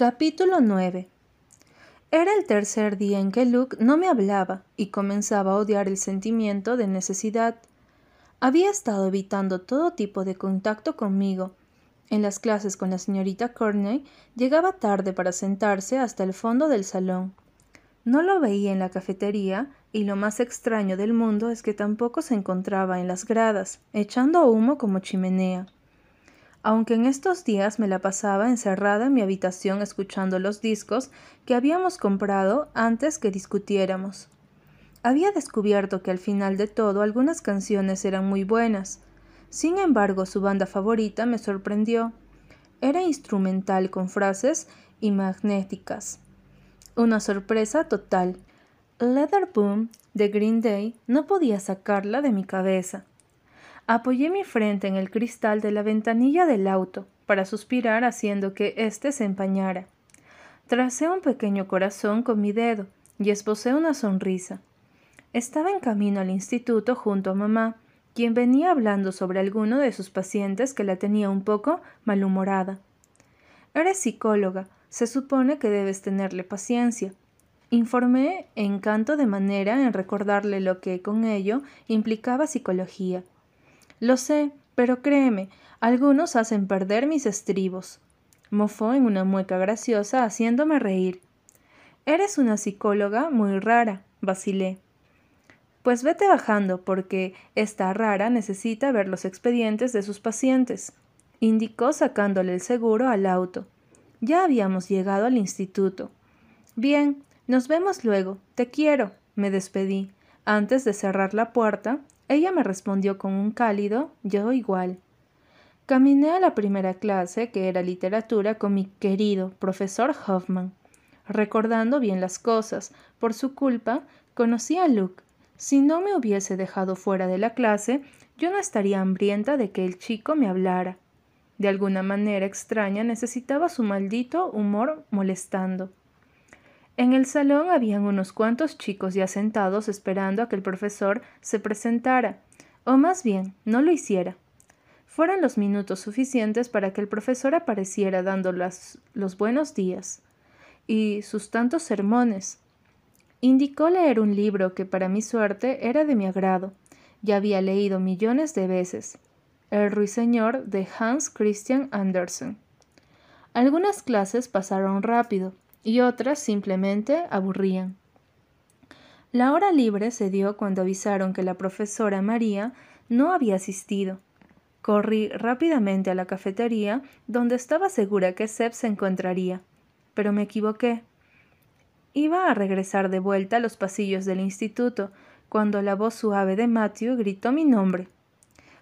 Capítulo 9 Era el tercer día en que Luke no me hablaba y comenzaba a odiar el sentimiento de necesidad. Había estado evitando todo tipo de contacto conmigo. En las clases con la señorita Courtney llegaba tarde para sentarse hasta el fondo del salón. No lo veía en la cafetería y lo más extraño del mundo es que tampoco se encontraba en las gradas, echando humo como chimenea aunque en estos días me la pasaba encerrada en mi habitación escuchando los discos que habíamos comprado antes que discutiéramos. Había descubierto que al final de todo algunas canciones eran muy buenas. Sin embargo, su banda favorita me sorprendió. Era instrumental con frases y magnéticas. Una sorpresa total. Leather Boom de Green Day no podía sacarla de mi cabeza. Apoyé mi frente en el cristal de la ventanilla del auto para suspirar haciendo que éste se empañara. Tracé un pequeño corazón con mi dedo y esbocé una sonrisa. Estaba en camino al instituto junto a mamá, quien venía hablando sobre alguno de sus pacientes que la tenía un poco malhumorada. Eres psicóloga, se supone que debes tenerle paciencia. Informé encanto de manera en recordarle lo que con ello implicaba psicología. Lo sé, pero créeme, algunos hacen perder mis estribos. Mofó en una mueca graciosa, haciéndome reír. Eres una psicóloga muy rara, vacilé. Pues vete bajando, porque esta rara necesita ver los expedientes de sus pacientes, indicó sacándole el seguro al auto. Ya habíamos llegado al instituto. Bien, nos vemos luego. Te quiero, me despedí. Antes de cerrar la puerta, ella me respondió con un cálido yo igual. Caminé a la primera clase, que era literatura, con mi querido profesor Hoffman. Recordando bien las cosas, por su culpa, conocí a Luke. Si no me hubiese dejado fuera de la clase, yo no estaría hambrienta de que el chico me hablara. De alguna manera extraña necesitaba su maldito humor molestando. En el salón habían unos cuantos chicos ya sentados esperando a que el profesor se presentara, o más bien, no lo hiciera. Fueron los minutos suficientes para que el profesor apareciera dando los buenos días y sus tantos sermones. Indicó leer un libro que para mi suerte era de mi agrado. Ya había leído millones de veces. El ruiseñor de Hans Christian Andersen. Algunas clases pasaron rápido, y otras simplemente aburrían. La hora libre se dio cuando avisaron que la profesora María no había asistido. Corrí rápidamente a la cafetería, donde estaba segura que Seb se encontraría, pero me equivoqué. Iba a regresar de vuelta a los pasillos del instituto, cuando la voz suave de Matthew gritó mi nombre.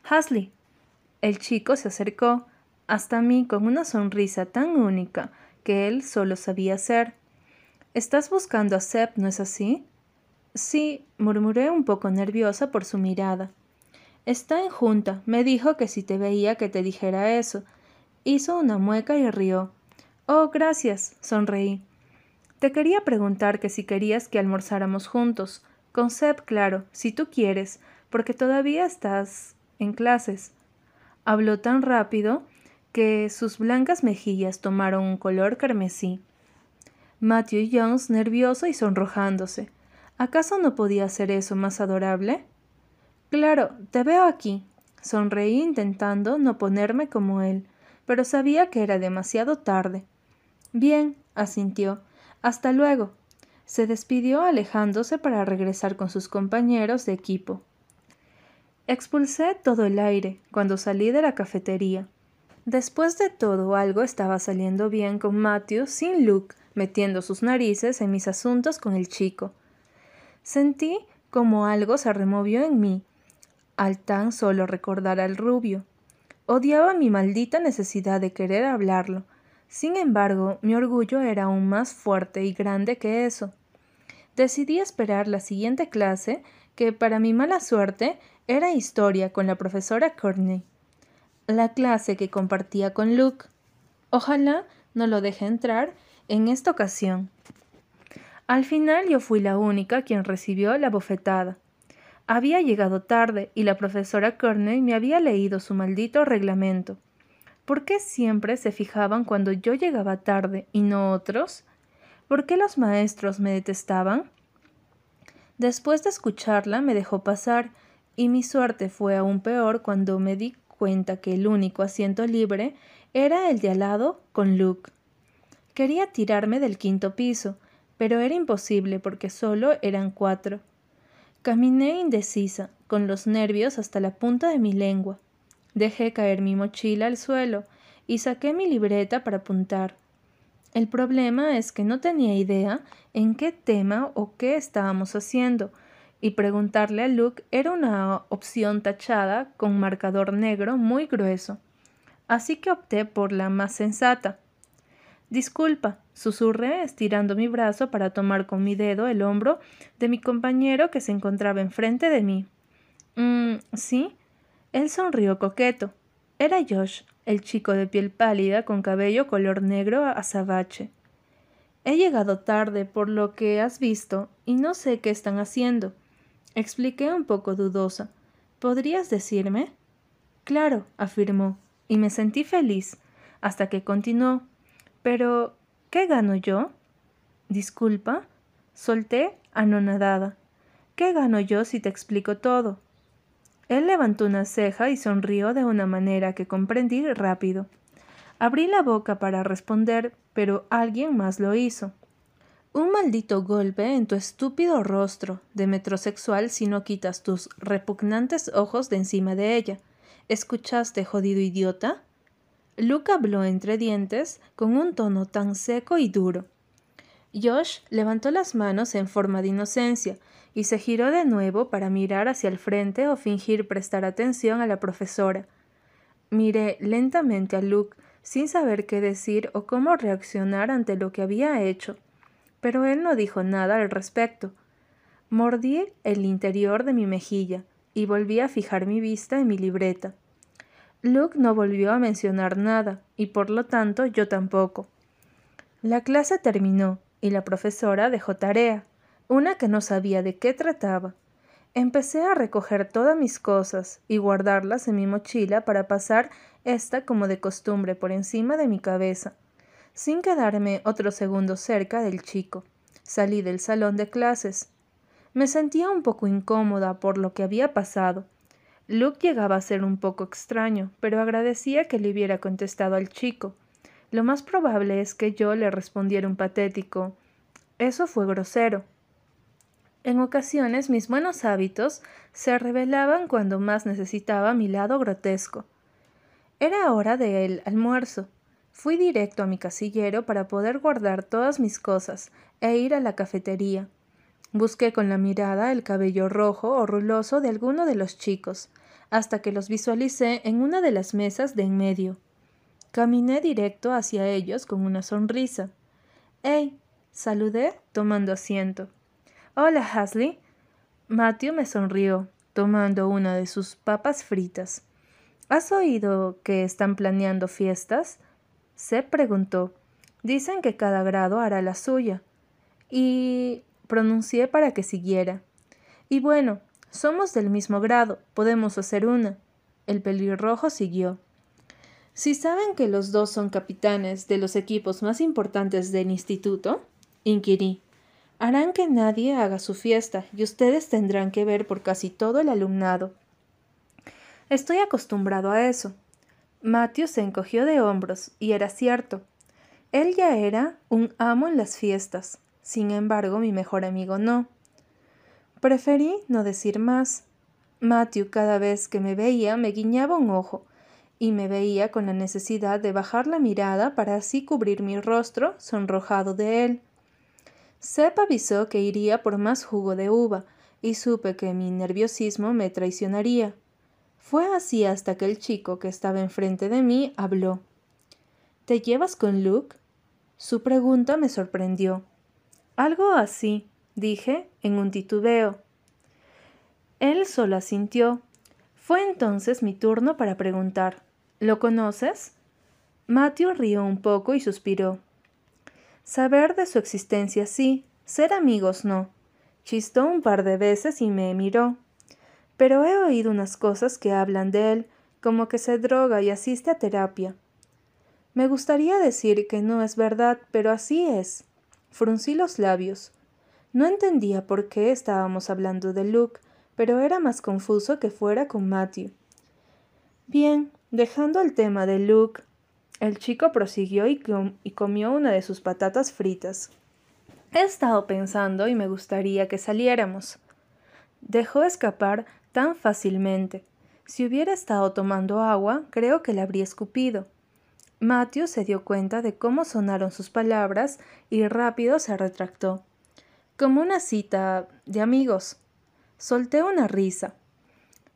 Hasley. El chico se acercó hasta mí con una sonrisa tan única que él solo sabía hacer. Estás buscando a Seb, ¿no es así? Sí, murmuré un poco nerviosa por su mirada. Está en junta. Me dijo que si te veía que te dijera eso. Hizo una mueca y rió. Oh, gracias, sonreí. Te quería preguntar que si querías que almorzáramos juntos. Con Seb, claro, si tú quieres, porque todavía estás en clases. Habló tan rápido que sus blancas mejillas tomaron un color carmesí. Matthew Jones nervioso y sonrojándose. ¿Acaso no podía hacer eso más adorable? Claro, te veo aquí. Sonreí intentando no ponerme como él, pero sabía que era demasiado tarde. Bien, asintió. Hasta luego. Se despidió alejándose para regresar con sus compañeros de equipo. Expulsé todo el aire cuando salí de la cafetería. Después de todo, algo estaba saliendo bien con Matthew sin Luke metiendo sus narices en mis asuntos con el chico. Sentí como algo se removió en mí, al tan solo recordar al rubio. Odiaba mi maldita necesidad de querer hablarlo. Sin embargo, mi orgullo era aún más fuerte y grande que eso. Decidí esperar la siguiente clase, que para mi mala suerte era historia con la profesora Courtney la clase que compartía con Luke. Ojalá no lo deje entrar en esta ocasión. Al final yo fui la única quien recibió la bofetada. Había llegado tarde y la profesora Corney me había leído su maldito reglamento. ¿Por qué siempre se fijaban cuando yo llegaba tarde y no otros? ¿Por qué los maestros me detestaban? Después de escucharla me dejó pasar, y mi suerte fue aún peor cuando me di cuenta que el único asiento libre era el de al lado con Luke. Quería tirarme del quinto piso, pero era imposible porque solo eran cuatro. Caminé indecisa, con los nervios hasta la punta de mi lengua. Dejé caer mi mochila al suelo y saqué mi libreta para apuntar. El problema es que no tenía idea en qué tema o qué estábamos haciendo, y preguntarle a Luke era una opción tachada con marcador negro muy grueso. Así que opté por la más sensata. Disculpa, susurré estirando mi brazo para tomar con mi dedo el hombro de mi compañero que se encontraba enfrente de mí. Mm, sí. Él sonrió coqueto. Era Josh, el chico de piel pálida con cabello color negro azabache. He llegado tarde por lo que has visto y no sé qué están haciendo. Expliqué un poco dudosa. ¿Podrías decirme? Claro, afirmó, y me sentí feliz, hasta que continuó. Pero, ¿qué gano yo? Disculpa. Solté anonadada. ¿Qué gano yo si te explico todo? Él levantó una ceja y sonrió de una manera que comprendí rápido. Abrí la boca para responder, pero alguien más lo hizo. Un maldito golpe en tu estúpido rostro de metrosexual si no quitas tus repugnantes ojos de encima de ella. ¿Escuchaste, jodido idiota? Luke habló entre dientes con un tono tan seco y duro. Josh levantó las manos en forma de inocencia, y se giró de nuevo para mirar hacia el frente o fingir prestar atención a la profesora. Miré lentamente a Luke, sin saber qué decir o cómo reaccionar ante lo que había hecho, pero él no dijo nada al respecto. Mordí el interior de mi mejilla y volví a fijar mi vista en mi libreta. Luke no volvió a mencionar nada, y por lo tanto yo tampoco. La clase terminó, y la profesora dejó tarea, una que no sabía de qué trataba. Empecé a recoger todas mis cosas y guardarlas en mi mochila para pasar esta como de costumbre por encima de mi cabeza, sin quedarme otro segundo cerca del chico. Salí del salón de clases. Me sentía un poco incómoda por lo que había pasado. Luke llegaba a ser un poco extraño, pero agradecía que le hubiera contestado al chico. Lo más probable es que yo le respondiera un patético. Eso fue grosero. En ocasiones mis buenos hábitos se revelaban cuando más necesitaba mi lado grotesco. Era hora del almuerzo. Fui directo a mi casillero para poder guardar todas mis cosas e ir a la cafetería. Busqué con la mirada el cabello rojo o ruloso de alguno de los chicos, hasta que los visualicé en una de las mesas de en medio. Caminé directo hacia ellos con una sonrisa. ¡Ey! saludé tomando asiento. Hola, Hasley. Matthew me sonrió, tomando una de sus papas fritas. ¿Has oído que están planeando fiestas? Se preguntó. Dicen que cada grado hará la suya. Y pronuncié para que siguiera. Y bueno, somos del mismo grado, podemos hacer una. El pelirrojo siguió. Si saben que los dos son capitanes de los equipos más importantes del instituto, inquirí harán que nadie haga su fiesta y ustedes tendrán que ver por casi todo el alumnado. Estoy acostumbrado a eso. Matthew se encogió de hombros, y era cierto. Él ya era un amo en las fiestas. Sin embargo, mi mejor amigo no. Preferí no decir más. Matthew cada vez que me veía me guiñaba un ojo, y me veía con la necesidad de bajar la mirada para así cubrir mi rostro sonrojado de él. Sepp avisó que iría por más jugo de uva, y supe que mi nerviosismo me traicionaría. Fue así hasta que el chico que estaba enfrente de mí habló. ¿Te llevas con Luke? Su pregunta me sorprendió. Algo así, dije, en un titubeo. Él solo asintió. Fue entonces mi turno para preguntar. ¿Lo conoces? Matthew rió un poco y suspiró. Saber de su existencia sí, ser amigos no. Chistó un par de veces y me miró. Pero he oído unas cosas que hablan de él, como que se droga y asiste a terapia. Me gustaría decir que no es verdad, pero así es. Fruncí los labios. No entendía por qué estábamos hablando de Luke, pero era más confuso que fuera con Matthew. Bien, dejando el tema de Luke, el chico prosiguió y, y, comió una de sus patatas fritas. He estado pensando y me gustaría que saliéramos. Dejó escapar tan fácilmente. Si hubiera estado tomando agua, creo que le habría escupido. Matthew se dio cuenta de cómo sonaron sus palabras y rápido se retractó. Como una cita de amigos. Solté una risa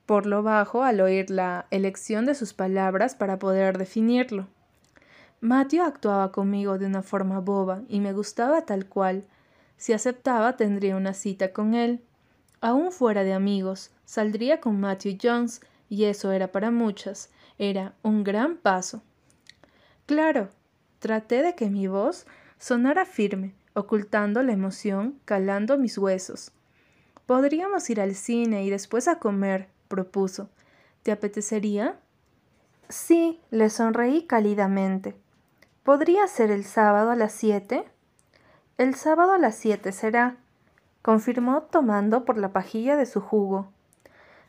por lo bajo al oír la elección de sus palabras para poder definirlo. Matthew actuaba conmigo de una forma boba y me gustaba tal cual. Si aceptaba tendría una cita con él. Aún fuera de amigos, saldría con Matthew Jones y eso era para muchas, era un gran paso. Claro, traté de que mi voz sonara firme, ocultando la emoción, calando mis huesos. Podríamos ir al cine y después a comer, propuso. ¿Te apetecería? Sí, le sonreí cálidamente. ¿Podría ser el sábado a las siete? El sábado a las siete será, confirmó tomando por la pajilla de su jugo.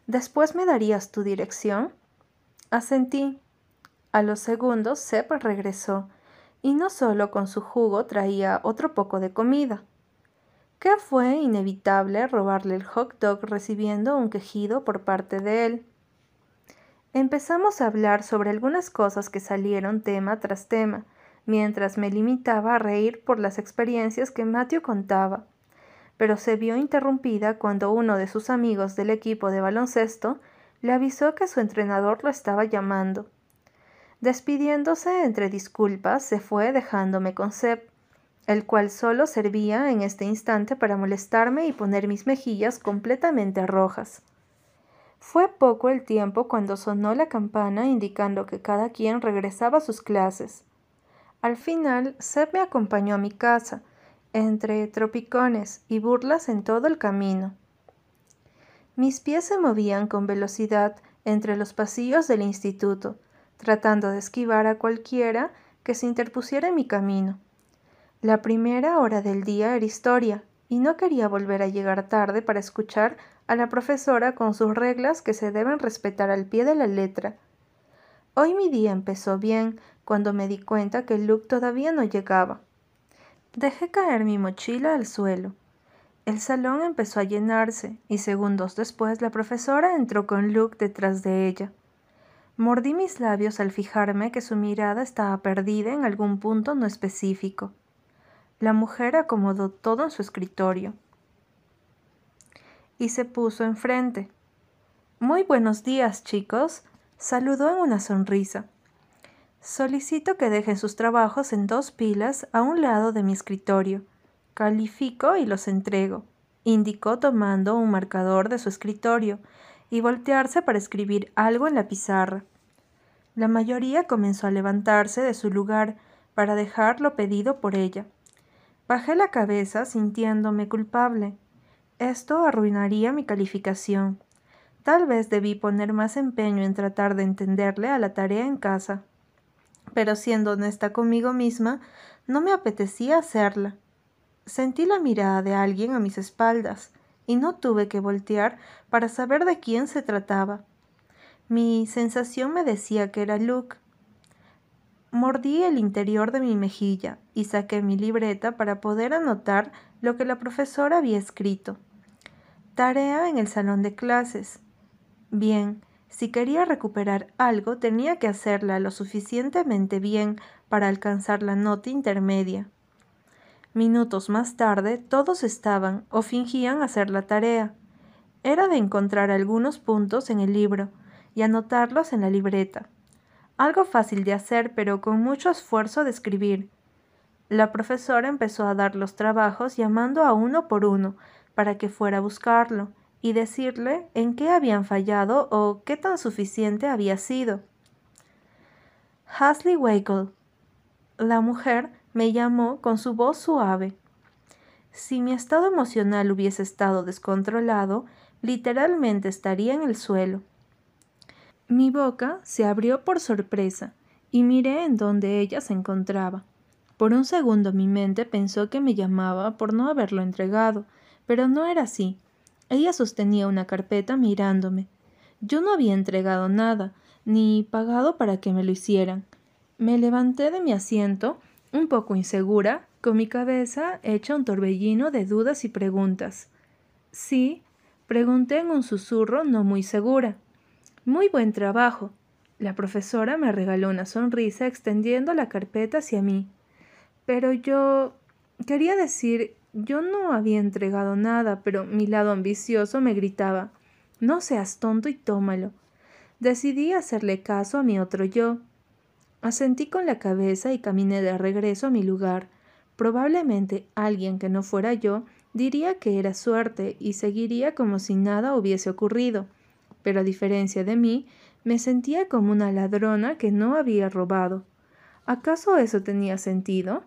¿Después me darías tu dirección? Asentí. A los segundos Sepp regresó, y no solo con su jugo traía otro poco de comida. ¿Qué fue inevitable robarle el hot dog recibiendo un quejido por parte de él. Empezamos a hablar sobre algunas cosas que salieron tema tras tema, mientras me limitaba a reír por las experiencias que Matthew contaba, pero se vio interrumpida cuando uno de sus amigos del equipo de baloncesto le avisó que su entrenador lo estaba llamando. Despidiéndose entre disculpas, se fue dejándome con Seb, el cual solo servía en este instante para molestarme y poner mis mejillas completamente rojas. Fue poco el tiempo cuando sonó la campana indicando que cada quien regresaba a sus clases. Al final, Seb me acompañó a mi casa, entre tropicones y burlas en todo el camino. Mis pies se movían con velocidad entre los pasillos del instituto, tratando de esquivar a cualquiera que se interpusiera en mi camino. La primera hora del día era historia, y no quería volver a llegar tarde para escuchar a la profesora con sus reglas que se deben respetar al pie de la letra. Hoy mi día empezó bien cuando me di cuenta que Luke todavía no llegaba. Dejé caer mi mochila al suelo. El salón empezó a llenarse y segundos después la profesora entró con Luke detrás de ella. Mordí mis labios al fijarme que su mirada estaba perdida en algún punto no específico. La mujer acomodó todo en su escritorio y se puso enfrente. Muy buenos días, chicos, saludó en una sonrisa. Solicito que dejen sus trabajos en dos pilas a un lado de mi escritorio. Califico y los entrego, indicó tomando un marcador de su escritorio y voltearse para escribir algo en la pizarra. La mayoría comenzó a levantarse de su lugar para dejar lo pedido por ella. Bajé la cabeza sintiéndome culpable. Esto arruinaría mi calificación. Tal vez debí poner más empeño en tratar de entenderle a la tarea en casa. Pero siendo honesta conmigo misma, no me apetecía hacerla. Sentí la mirada de alguien a mis espaldas y no tuve que voltear para saber de quién se trataba. Mi sensación me decía que era Luke. Mordí el interior de mi mejilla y saqué mi libreta para poder anotar lo que la profesora había escrito. Tarea en el salón de clases. Bien, si quería recuperar algo tenía que hacerla lo suficientemente bien para alcanzar la nota intermedia. Minutos más tarde todos estaban o fingían hacer la tarea. Era de encontrar algunos puntos en el libro y anotarlos en la libreta. Algo fácil de hacer pero con mucho esfuerzo de escribir. La profesora empezó a dar los trabajos llamando a uno por uno para que fuera a buscarlo y decirle en qué habían fallado o qué tan suficiente había sido. Hasley Wakel. La mujer me llamó con su voz suave. Si mi estado emocional hubiese estado descontrolado, literalmente estaría en el suelo. Mi boca se abrió por sorpresa y miré en donde ella se encontraba. Por un segundo mi mente pensó que me llamaba por no haberlo entregado, pero no era así. Ella sostenía una carpeta mirándome. Yo no había entregado nada, ni pagado para que me lo hicieran. Me levanté de mi asiento, un poco insegura, con mi cabeza hecha un torbellino de dudas y preguntas. Sí, pregunté en un susurro no muy segura. Muy buen trabajo. La profesora me regaló una sonrisa extendiendo la carpeta hacia mí. Pero yo... quería decir, yo no había entregado nada, pero mi lado ambicioso me gritaba No seas tonto y tómalo. Decidí hacerle caso a mi otro yo. Asentí con la cabeza y caminé de regreso a mi lugar. Probablemente alguien que no fuera yo diría que era suerte y seguiría como si nada hubiese ocurrido pero a diferencia de mí, me sentía como una ladrona que no había robado. ¿Acaso eso tenía sentido?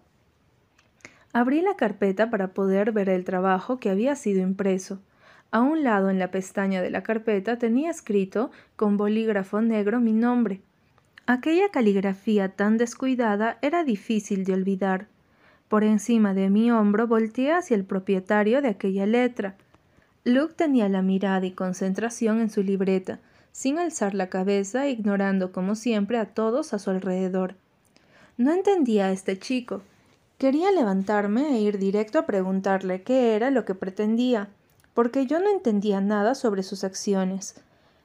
Abrí la carpeta para poder ver el trabajo que había sido impreso. A un lado en la pestaña de la carpeta tenía escrito con bolígrafo negro mi nombre. Aquella caligrafía tan descuidada era difícil de olvidar. Por encima de mi hombro volteé hacia el propietario de aquella letra. Luke tenía la mirada y concentración en su libreta, sin alzar la cabeza, ignorando como siempre a todos a su alrededor. No entendía a este chico. Quería levantarme e ir directo a preguntarle qué era lo que pretendía, porque yo no entendía nada sobre sus acciones.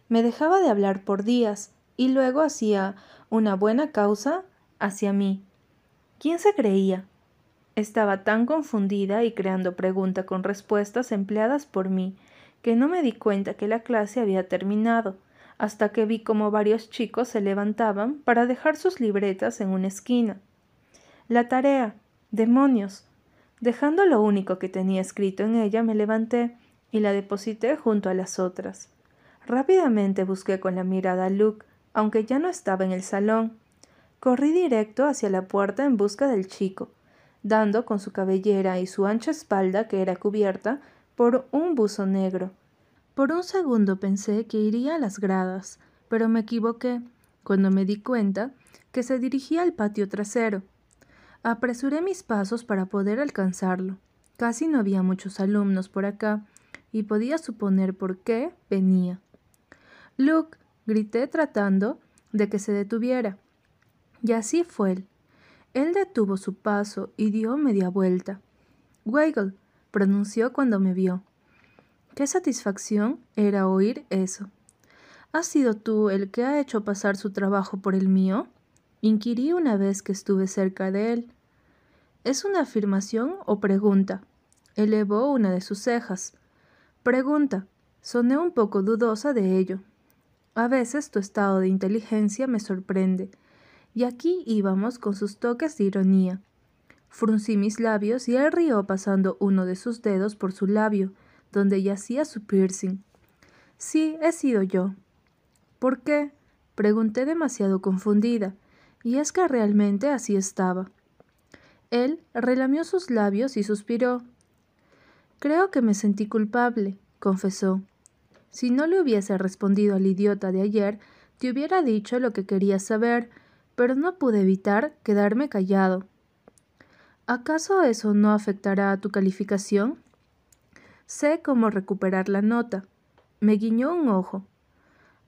Me dejaba de hablar por días, y luego hacía una buena causa hacia mí. ¿Quién se creía? Estaba tan confundida y creando pregunta con respuestas empleadas por mí, que no me di cuenta que la clase había terminado, hasta que vi como varios chicos se levantaban para dejar sus libretas en una esquina. La tarea. Demonios. Dejando lo único que tenía escrito en ella, me levanté y la deposité junto a las otras. Rápidamente busqué con la mirada a Luke, aunque ya no estaba en el salón. Corrí directo hacia la puerta en busca del chico, dando con su cabellera y su ancha espalda, que era cubierta, por un buzo negro. Por un segundo pensé que iría a las gradas, pero me equivoqué cuando me di cuenta que se dirigía al patio trasero. Apresuré mis pasos para poder alcanzarlo. Casi no había muchos alumnos por acá, y podía suponer por qué venía. Luke, grité tratando de que se detuviera. Y así fue él. Él detuvo su paso y dio media vuelta. Weigel, pronunció cuando me vio. Qué satisfacción era oír eso. ¿Has sido tú el que ha hecho pasar su trabajo por el mío? Inquirí una vez que estuve cerca de él. ¿Es una afirmación o pregunta? elevó una de sus cejas. Pregunta. Soné un poco dudosa de ello. A veces tu estado de inteligencia me sorprende y aquí íbamos con sus toques de ironía. Fruncí mis labios y él rió pasando uno de sus dedos por su labio, donde yacía su piercing. Sí, he sido yo. ¿Por qué? pregunté demasiado confundida, y es que realmente así estaba. Él relamió sus labios y suspiró. Creo que me sentí culpable, confesó. Si no le hubiese respondido al idiota de ayer, te hubiera dicho lo que quería saber, pero no pude evitar quedarme callado. ¿Acaso eso no afectará a tu calificación? Sé cómo recuperar la nota. Me guiñó un ojo.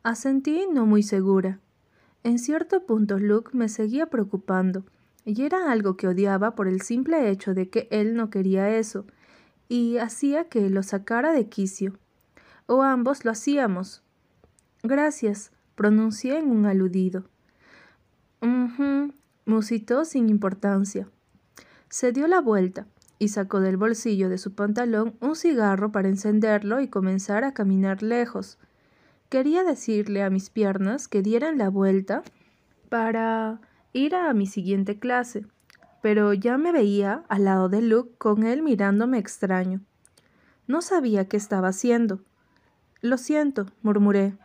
Asentí no muy segura. En cierto punto Luke me seguía preocupando, y era algo que odiaba por el simple hecho de que él no quería eso, y hacía que lo sacara de quicio. O ambos lo hacíamos. Gracias, pronuncié en un aludido musitó sin importancia. Se dio la vuelta y sacó del bolsillo de su pantalón un cigarro para encenderlo y comenzar a caminar lejos. Quería decirle a mis piernas que dieran la vuelta para ir a mi siguiente clase, pero ya me veía al lado de Luke con él mirándome extraño. No sabía qué estaba haciendo. Lo siento, murmuré.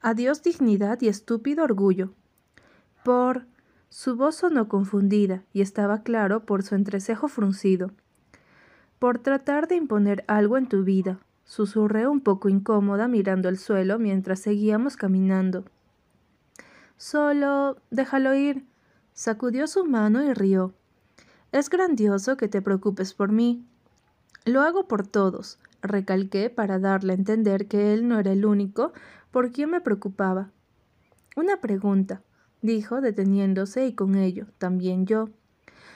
Adiós dignidad y estúpido orgullo por... Su voz sonó confundida y estaba claro por su entrecejo fruncido. Por tratar de imponer algo en tu vida, susurré un poco incómoda mirando el suelo mientras seguíamos caminando. Solo déjalo ir. Sacudió su mano y rió. Es grandioso que te preocupes por mí. Lo hago por todos, recalqué para darle a entender que él no era el único por quien me preocupaba. Una pregunta, dijo, deteniéndose y con ello también yo.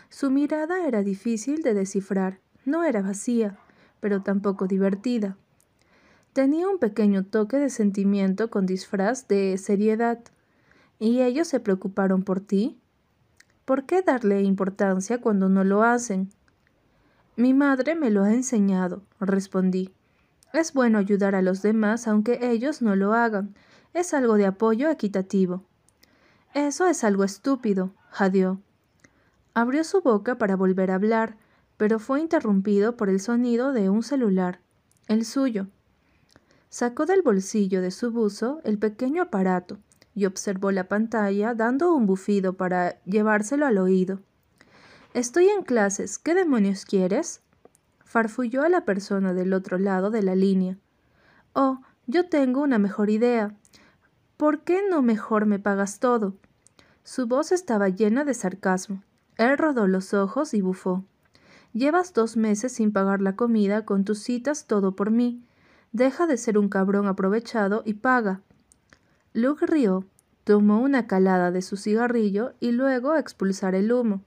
Su mirada era difícil de descifrar, no era vacía, pero tampoco divertida. Tenía un pequeño toque de sentimiento con disfraz de seriedad. ¿Y ellos se preocuparon por ti? ¿Por qué darle importancia cuando no lo hacen? Mi madre me lo ha enseñado, respondí. Es bueno ayudar a los demás aunque ellos no lo hagan. Es algo de apoyo equitativo. Eso es algo estúpido, jadeó. Abrió su boca para volver a hablar, pero fue interrumpido por el sonido de un celular, el suyo. Sacó del bolsillo de su buzo el pequeño aparato, y observó la pantalla dando un bufido para llevárselo al oído. Estoy en clases. ¿Qué demonios quieres? farfulló a la persona del otro lado de la línea. Oh, yo tengo una mejor idea. ¿Por qué no mejor me pagas todo? Su voz estaba llena de sarcasmo. Él rodó los ojos y bufó. Llevas dos meses sin pagar la comida con tus citas todo por mí. Deja de ser un cabrón aprovechado y paga. Luke rió, tomó una calada de su cigarrillo y luego expulsar el humo.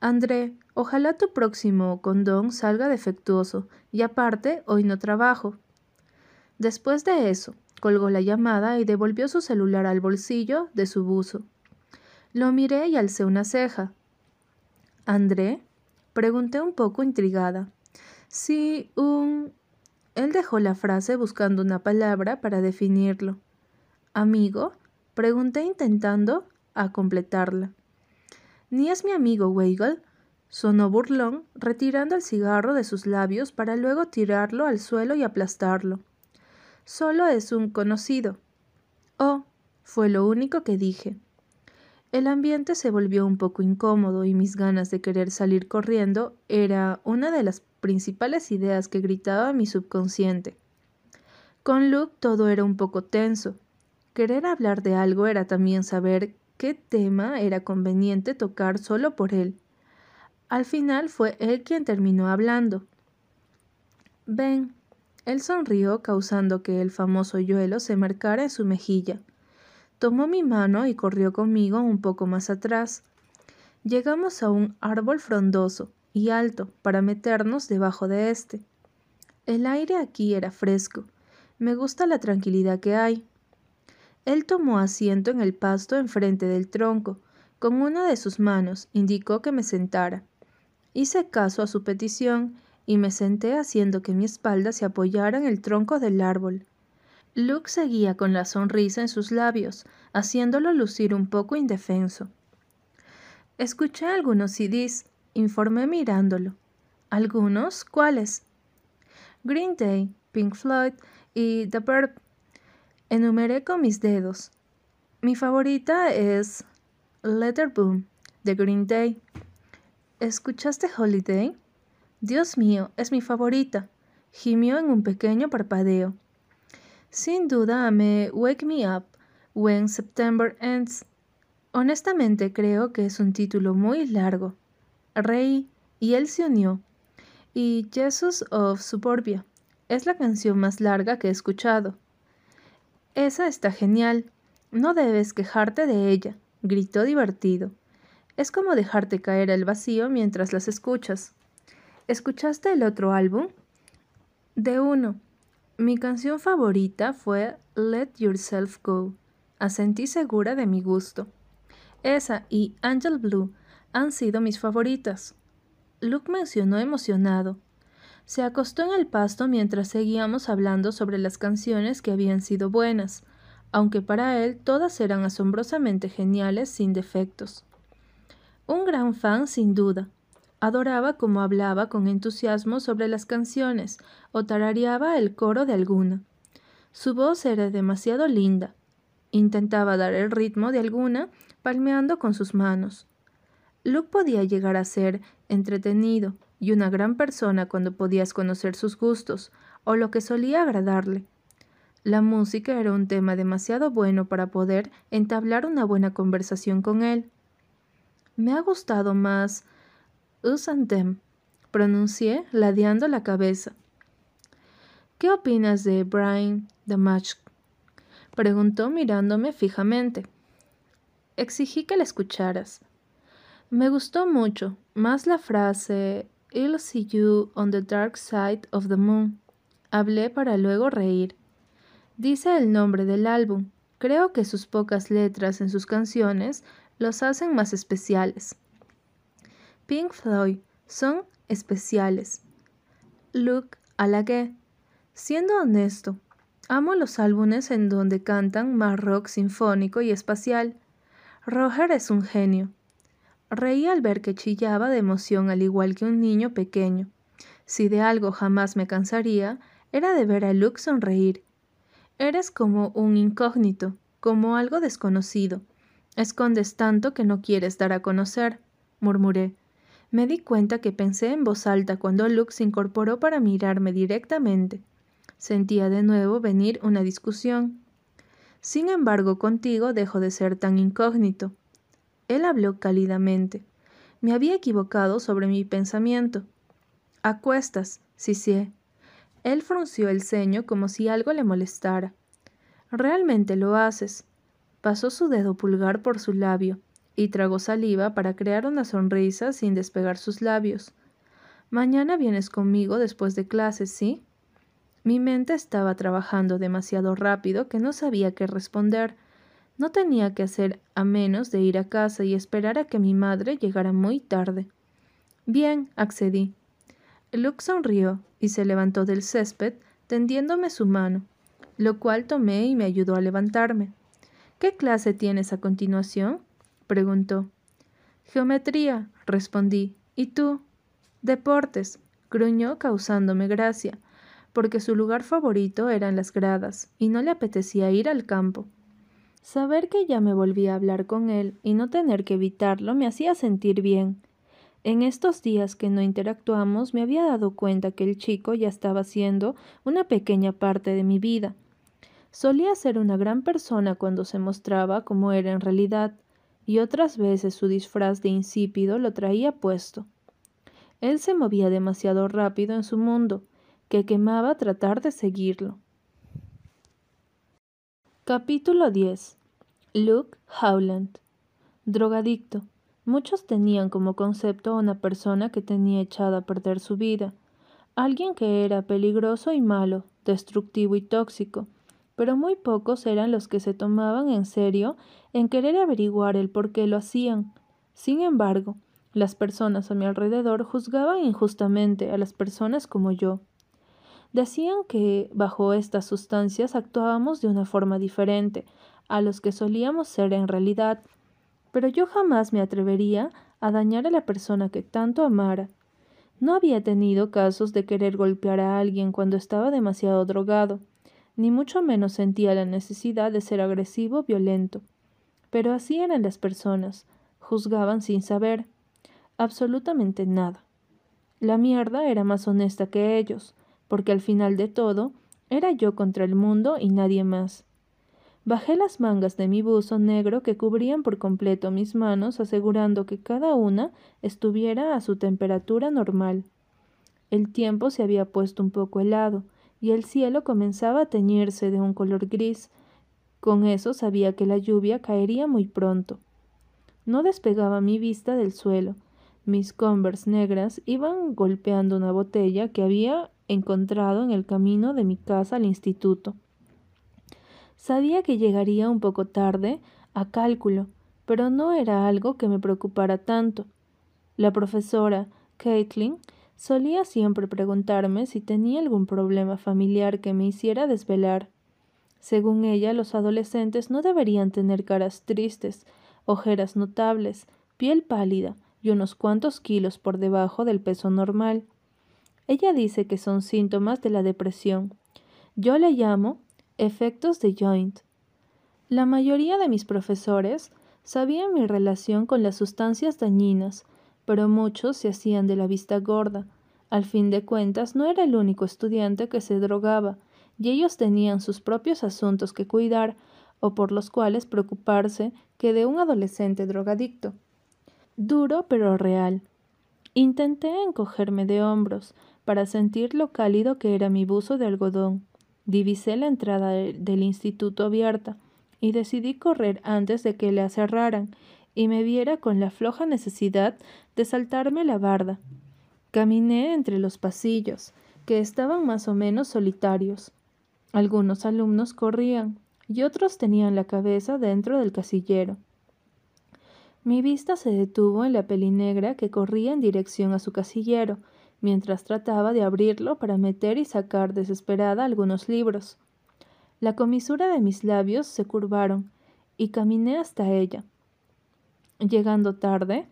André, ojalá tu próximo condón salga defectuoso, y aparte, hoy no trabajo. Después de eso, colgó la llamada y devolvió su celular al bolsillo de su buzo. Lo miré y alcé una ceja. ¿André? pregunté un poco intrigada. Sí, un. Él dejó la frase buscando una palabra para definirlo. ¿Amigo? Pregunté intentando a completarla. Ni es mi amigo Weigel, sonó burlón, retirando el cigarro de sus labios para luego tirarlo al suelo y aplastarlo. Solo es un conocido. Oh, fue lo único que dije. El ambiente se volvió un poco incómodo y mis ganas de querer salir corriendo era una de las principales ideas que gritaba mi subconsciente. Con Luke todo era un poco tenso, Querer hablar de algo era también saber qué tema era conveniente tocar solo por él. Al final fue él quien terminó hablando. Ven. Él sonrió causando que el famoso yuelo se marcara en su mejilla. Tomó mi mano y corrió conmigo un poco más atrás. Llegamos a un árbol frondoso y alto para meternos debajo de éste. El aire aquí era fresco. Me gusta la tranquilidad que hay. Él tomó asiento en el pasto enfrente del tronco. Con una de sus manos indicó que me sentara. Hice caso a su petición y me senté haciendo que mi espalda se apoyara en el tronco del árbol. Luke seguía con la sonrisa en sus labios, haciéndolo lucir un poco indefenso. Escuché algunos CDs, informé mirándolo. ¿Algunos? ¿Cuáles? Green Day, Pink Floyd y The Verb Enumeré con mis dedos. Mi favorita es Letter Boom de Green Day. ¿Escuchaste Holiday? Dios mío, es mi favorita. Gimió en un pequeño parpadeo. Sin duda amé Wake Me Up When September Ends. Honestamente creo que es un título muy largo. Reí y él se unió. Y Jesus of Suburbia es la canción más larga que he escuchado. Esa está genial. No debes quejarte de ella, gritó divertido. Es como dejarte caer al vacío mientras las escuchas. ¿Escuchaste el otro álbum? De uno. Mi canción favorita fue Let Yourself Go. Asentí segura de mi gusto. Esa y Angel Blue han sido mis favoritas. Luke mencionó emocionado. Se acostó en el pasto mientras seguíamos hablando sobre las canciones que habían sido buenas, aunque para él todas eran asombrosamente geniales sin defectos. Un gran fan sin duda. Adoraba como hablaba con entusiasmo sobre las canciones o tarareaba el coro de alguna. Su voz era demasiado linda. Intentaba dar el ritmo de alguna, palmeando con sus manos. Luke podía llegar a ser entretenido, y una gran persona cuando podías conocer sus gustos o lo que solía agradarle. La música era un tema demasiado bueno para poder entablar una buena conversación con él. Me ha gustado más Us and Them, pronuncié ladeando la cabeza. ¿Qué opinas de Brian Match? preguntó mirándome fijamente. Exigí que la escucharas. Me gustó mucho, más la frase I'll see you on the dark side of the moon. Hablé para luego reír. Dice el nombre del álbum. Creo que sus pocas letras en sus canciones los hacen más especiales. Pink Floyd son especiales. Luke halagué. Siendo honesto, amo los álbumes en donde cantan más rock sinfónico y espacial. Roger es un genio. Reí al ver que chillaba de emoción al igual que un niño pequeño. Si de algo jamás me cansaría, era de ver a Luke sonreír. Eres como un incógnito, como algo desconocido. Escondes tanto que no quieres dar a conocer, murmuré. Me di cuenta que pensé en voz alta cuando Luke se incorporó para mirarme directamente. Sentía de nuevo venir una discusión. Sin embargo, contigo dejo de ser tan incógnito. Él habló cálidamente. Me había equivocado sobre mi pensamiento. Acuestas, sí. Él frunció el ceño como si algo le molestara. Realmente lo haces. Pasó su dedo pulgar por su labio y tragó saliva para crear una sonrisa sin despegar sus labios. Mañana vienes conmigo después de clases, ¿sí? Mi mente estaba trabajando demasiado rápido que no sabía qué responder. No tenía que hacer a menos de ir a casa y esperar a que mi madre llegara muy tarde. Bien, accedí. Luke sonrió y se levantó del césped tendiéndome su mano, lo cual tomé y me ayudó a levantarme. ¿Qué clase tienes a continuación? preguntó. Geometría, respondí. ¿Y tú? Deportes, gruñó causándome gracia, porque su lugar favorito eran las gradas, y no le apetecía ir al campo. Saber que ya me volvía a hablar con él y no tener que evitarlo me hacía sentir bien. En estos días que no interactuamos me había dado cuenta que el chico ya estaba siendo una pequeña parte de mi vida, Solía ser una gran persona cuando se mostraba como era en realidad, y otras veces su disfraz de insípido lo traía puesto. Él se movía demasiado rápido en su mundo, que quemaba tratar de seguirlo. Capítulo 10 Luke Howland Drogadicto. Muchos tenían como concepto a una persona que tenía echada a perder su vida, alguien que era peligroso y malo, destructivo y tóxico, pero muy pocos eran los que se tomaban en serio en querer averiguar el por qué lo hacían. Sin embargo, las personas a mi alrededor juzgaban injustamente a las personas como yo. Decían que bajo estas sustancias actuábamos de una forma diferente a los que solíamos ser en realidad, pero yo jamás me atrevería a dañar a la persona que tanto amara. No había tenido casos de querer golpear a alguien cuando estaba demasiado drogado, ni mucho menos sentía la necesidad de ser agresivo o violento. Pero así eran las personas, juzgaban sin saber absolutamente nada. La mierda era más honesta que ellos, porque al final de todo era yo contra el mundo y nadie más. Bajé las mangas de mi buzo negro que cubrían por completo mis manos, asegurando que cada una estuviera a su temperatura normal. El tiempo se había puesto un poco helado, y el cielo comenzaba a teñirse de un color gris. Con eso sabía que la lluvia caería muy pronto. No despegaba mi vista del suelo. Mis converse negras iban golpeando una botella que había encontrado en el camino de mi casa al instituto. Sabía que llegaría un poco tarde a cálculo, pero no era algo que me preocupara tanto. La profesora, Caitlin, Solía siempre preguntarme si tenía algún problema familiar que me hiciera desvelar. Según ella, los adolescentes no deberían tener caras tristes, ojeras notables, piel pálida y unos cuantos kilos por debajo del peso normal. Ella dice que son síntomas de la depresión. Yo le llamo efectos de joint. La mayoría de mis profesores sabían mi relación con las sustancias dañinas, pero muchos se hacían de la vista gorda. Al fin de cuentas, no era el único estudiante que se drogaba, y ellos tenían sus propios asuntos que cuidar o por los cuales preocuparse que de un adolescente drogadicto. Duro pero real. Intenté encogerme de hombros para sentir lo cálido que era mi buzo de algodón. Divisé la entrada del instituto abierta y decidí correr antes de que la cerraran y me viera con la floja necesidad de saltarme la barda. Caminé entre los pasillos, que estaban más o menos solitarios. Algunos alumnos corrían y otros tenían la cabeza dentro del casillero. Mi vista se detuvo en la pelinegra que corría en dirección a su casillero, mientras trataba de abrirlo para meter y sacar desesperada algunos libros. La comisura de mis labios se curvaron y caminé hasta ella. Llegando tarde,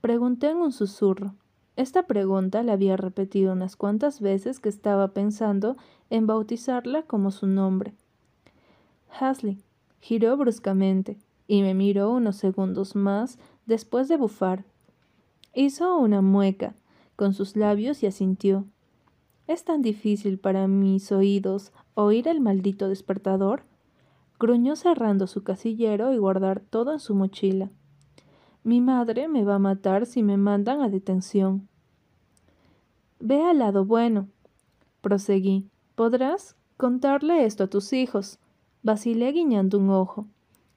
pregunté en un susurro. Esta pregunta la había repetido unas cuantas veces que estaba pensando en bautizarla como su nombre. Hasley giró bruscamente y me miró unos segundos más después de bufar. Hizo una mueca con sus labios y asintió. ¿Es tan difícil para mis oídos oír el maldito despertador? Gruñó cerrando su casillero y guardar todo en su mochila. Mi madre me va a matar si me mandan a detención. Ve al lado bueno, proseguí. Podrás contarle esto a tus hijos. Vacilé guiñando un ojo.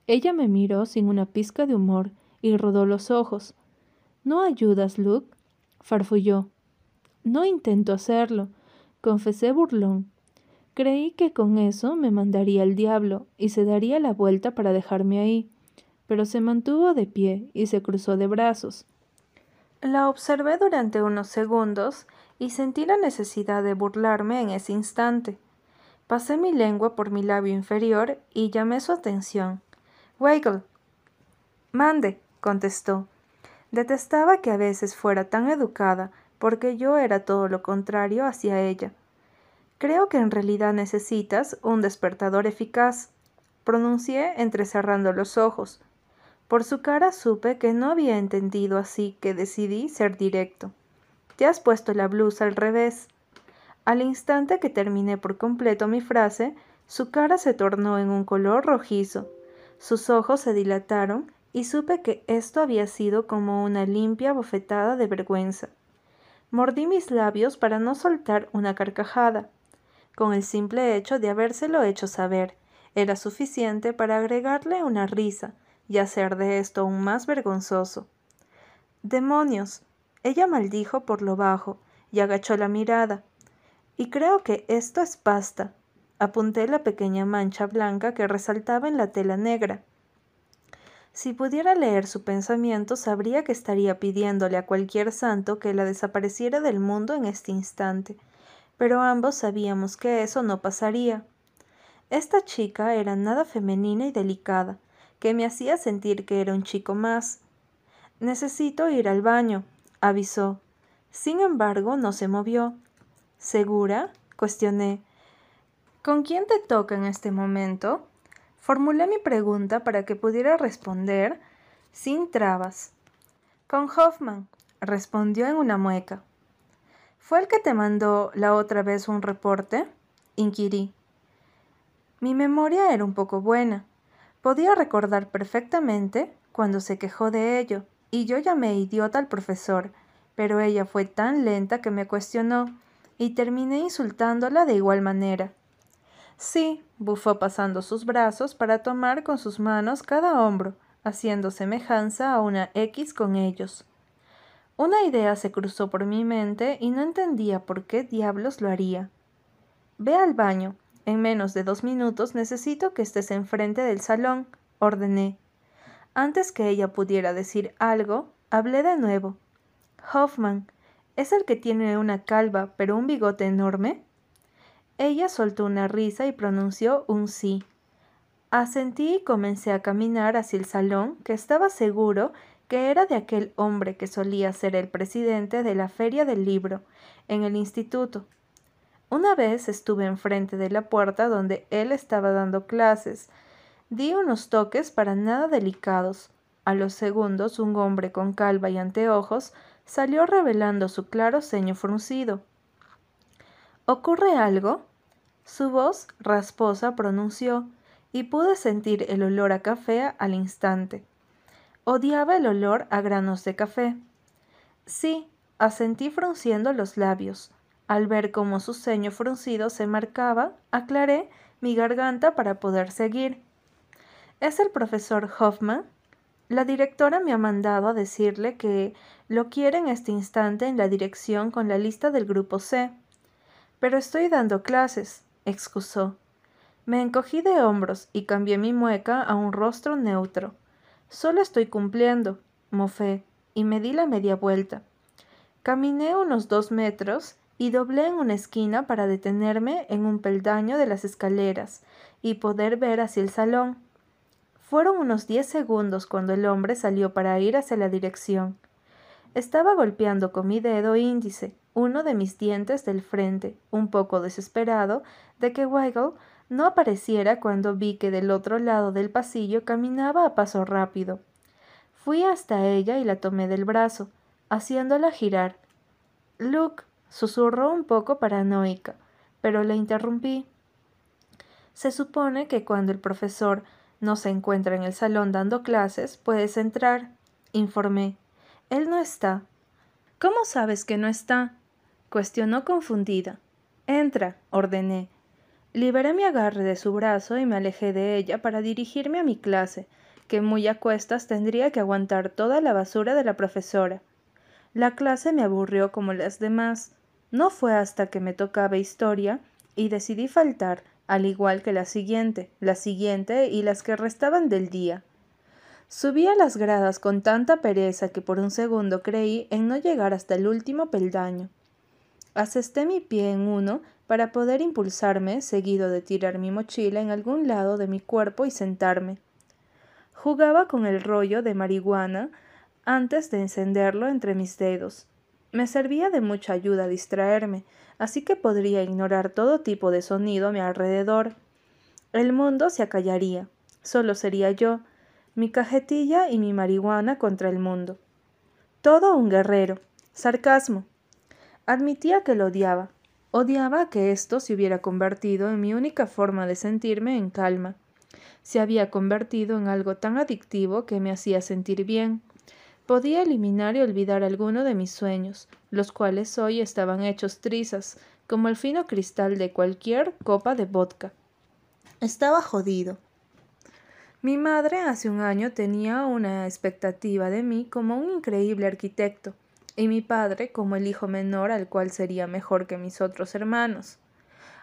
Ella me miró sin una pizca de humor y rodó los ojos. ¿No ayudas, Luke? Farfulló. No intento hacerlo, confesé burlón. Creí que con eso me mandaría el diablo y se daría la vuelta para dejarme ahí pero se mantuvo de pie y se cruzó de brazos. La observé durante unos segundos y sentí la necesidad de burlarme en ese instante. Pasé mi lengua por mi labio inferior y llamé su atención. Weigel. Mande, contestó. Detestaba que a veces fuera tan educada, porque yo era todo lo contrario hacia ella. Creo que en realidad necesitas un despertador eficaz, pronuncié entrecerrando los ojos. Por su cara supe que no había entendido así que decidí ser directo. Te has puesto la blusa al revés. Al instante que terminé por completo mi frase, su cara se tornó en un color rojizo. Sus ojos se dilataron y supe que esto había sido como una limpia bofetada de vergüenza. Mordí mis labios para no soltar una carcajada. Con el simple hecho de habérselo hecho saber, era suficiente para agregarle una risa, y hacer de esto aún más vergonzoso. Demonios. Ella maldijo por lo bajo y agachó la mirada. Y creo que esto es pasta. Apunté la pequeña mancha blanca que resaltaba en la tela negra. Si pudiera leer su pensamiento, sabría que estaría pidiéndole a cualquier santo que la desapareciera del mundo en este instante, pero ambos sabíamos que eso no pasaría. Esta chica era nada femenina y delicada, que me hacía sentir que era un chico más. Necesito ir al baño, avisó. Sin embargo, no se movió. ¿Segura? cuestioné. ¿Con quién te toca en este momento? Formulé mi pregunta para que pudiera responder sin trabas. Con Hoffman, respondió en una mueca. ¿Fue el que te mandó la otra vez un reporte? inquirí. Mi memoria era un poco buena. Podía recordar perfectamente cuando se quejó de ello, y yo llamé idiota al profesor, pero ella fue tan lenta que me cuestionó, y terminé insultándola de igual manera. Sí, bufó pasando sus brazos para tomar con sus manos cada hombro, haciendo semejanza a una X con ellos. Una idea se cruzó por mi mente y no entendía por qué diablos lo haría. Ve al baño, en menos de dos minutos necesito que estés enfrente del salón, ordené. Antes que ella pudiera decir algo, hablé de nuevo. Hoffman, ¿es el que tiene una calva pero un bigote enorme? Ella soltó una risa y pronunció un sí. Asentí y comencé a caminar hacia el salón, que estaba seguro que era de aquel hombre que solía ser el presidente de la feria del libro en el instituto. Una vez estuve enfrente de la puerta donde él estaba dando clases. Di unos toques para nada delicados. A los segundos un hombre con calva y anteojos salió revelando su claro ceño fruncido. ¿Ocurre algo? Su voz rasposa pronunció, y pude sentir el olor a café al instante. Odiaba el olor a granos de café. Sí, asentí frunciendo los labios. Al ver cómo su ceño fruncido se marcaba, aclaré mi garganta para poder seguir. ¿Es el profesor Hoffman? La directora me ha mandado a decirle que lo quiere en este instante en la dirección con la lista del grupo C. Pero estoy dando clases, excusó. Me encogí de hombros y cambié mi mueca a un rostro neutro. Solo estoy cumpliendo, mofé, y me di la media vuelta. Caminé unos dos metros y doblé en una esquina para detenerme en un peldaño de las escaleras y poder ver hacia el salón. Fueron unos diez segundos cuando el hombre salió para ir hacia la dirección. Estaba golpeando con mi dedo índice uno de mis dientes del frente, un poco desesperado de que Weigel no apareciera cuando vi que del otro lado del pasillo caminaba a paso rápido. Fui hasta ella y la tomé del brazo, haciéndola girar. Luke susurró un poco paranoica, pero la interrumpí. Se supone que cuando el profesor no se encuentra en el salón dando clases, puedes entrar, informé. Él no está. ¿Cómo sabes que no está? cuestionó confundida. Entra, ordené. Liberé mi agarre de su brazo y me alejé de ella para dirigirme a mi clase, que muy a cuestas tendría que aguantar toda la basura de la profesora. La clase me aburrió como las demás. No fue hasta que me tocaba historia y decidí faltar, al igual que la siguiente, la siguiente y las que restaban del día. Subí a las gradas con tanta pereza que por un segundo creí en no llegar hasta el último peldaño. Asesté mi pie en uno para poder impulsarme, seguido de tirar mi mochila en algún lado de mi cuerpo y sentarme. Jugaba con el rollo de marihuana antes de encenderlo entre mis dedos. Me servía de mucha ayuda a distraerme, así que podría ignorar todo tipo de sonido a mi alrededor. El mundo se acallaría, solo sería yo, mi cajetilla y mi marihuana contra el mundo. Todo un guerrero. Sarcasmo. Admitía que lo odiaba. Odiaba que esto se hubiera convertido en mi única forma de sentirme en calma. Se había convertido en algo tan adictivo que me hacía sentir bien. Podía eliminar y olvidar alguno de mis sueños, los cuales hoy estaban hechos trizas, como el fino cristal de cualquier copa de vodka. Estaba jodido. Mi madre hace un año tenía una expectativa de mí como un increíble arquitecto, y mi padre como el hijo menor al cual sería mejor que mis otros hermanos.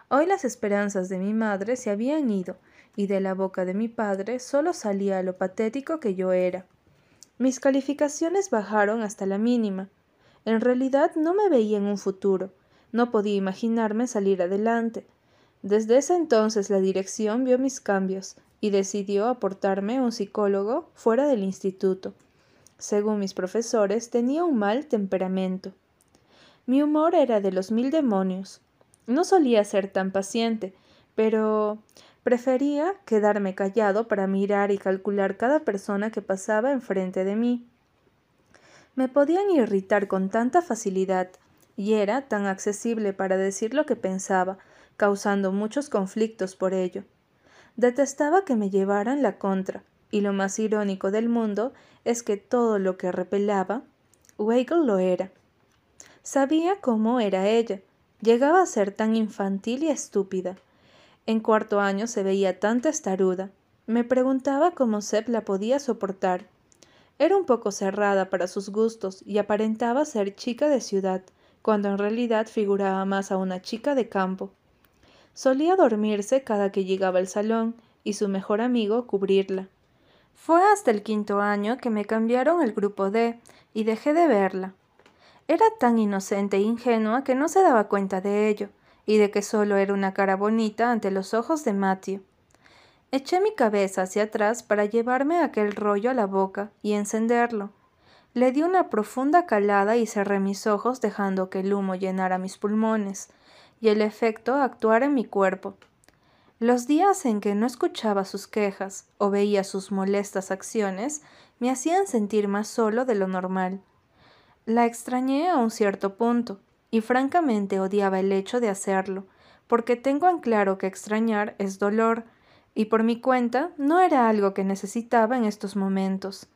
Hoy las esperanzas de mi madre se habían ido, y de la boca de mi padre solo salía lo patético que yo era. Mis calificaciones bajaron hasta la mínima. En realidad no me veía en un futuro, no podía imaginarme salir adelante. Desde ese entonces la dirección vio mis cambios y decidió aportarme un psicólogo fuera del instituto. Según mis profesores, tenía un mal temperamento. Mi humor era de los mil demonios. No solía ser tan paciente, pero prefería quedarme callado para mirar y calcular cada persona que pasaba enfrente de mí. Me podían irritar con tanta facilidad, y era tan accesible para decir lo que pensaba, causando muchos conflictos por ello. Detestaba que me llevaran la contra, y lo más irónico del mundo es que todo lo que repelaba, Weigel lo era. Sabía cómo era ella. Llegaba a ser tan infantil y estúpida. En cuarto año se veía tan testaruda. Me preguntaba cómo Seb la podía soportar. Era un poco cerrada para sus gustos y aparentaba ser chica de ciudad, cuando en realidad figuraba más a una chica de campo. Solía dormirse cada que llegaba al salón y su mejor amigo cubrirla. Fue hasta el quinto año que me cambiaron el grupo D y dejé de verla. Era tan inocente e ingenua que no se daba cuenta de ello, y de que solo era una cara bonita ante los ojos de Matthew. Eché mi cabeza hacia atrás para llevarme aquel rollo a la boca y encenderlo. Le di una profunda calada y cerré mis ojos dejando que el humo llenara mis pulmones y el efecto actuara en mi cuerpo. Los días en que no escuchaba sus quejas o veía sus molestas acciones me hacían sentir más solo de lo normal. La extrañé a un cierto punto, y francamente odiaba el hecho de hacerlo, porque tengo en claro que extrañar es dolor, y por mi cuenta no era algo que necesitaba en estos momentos.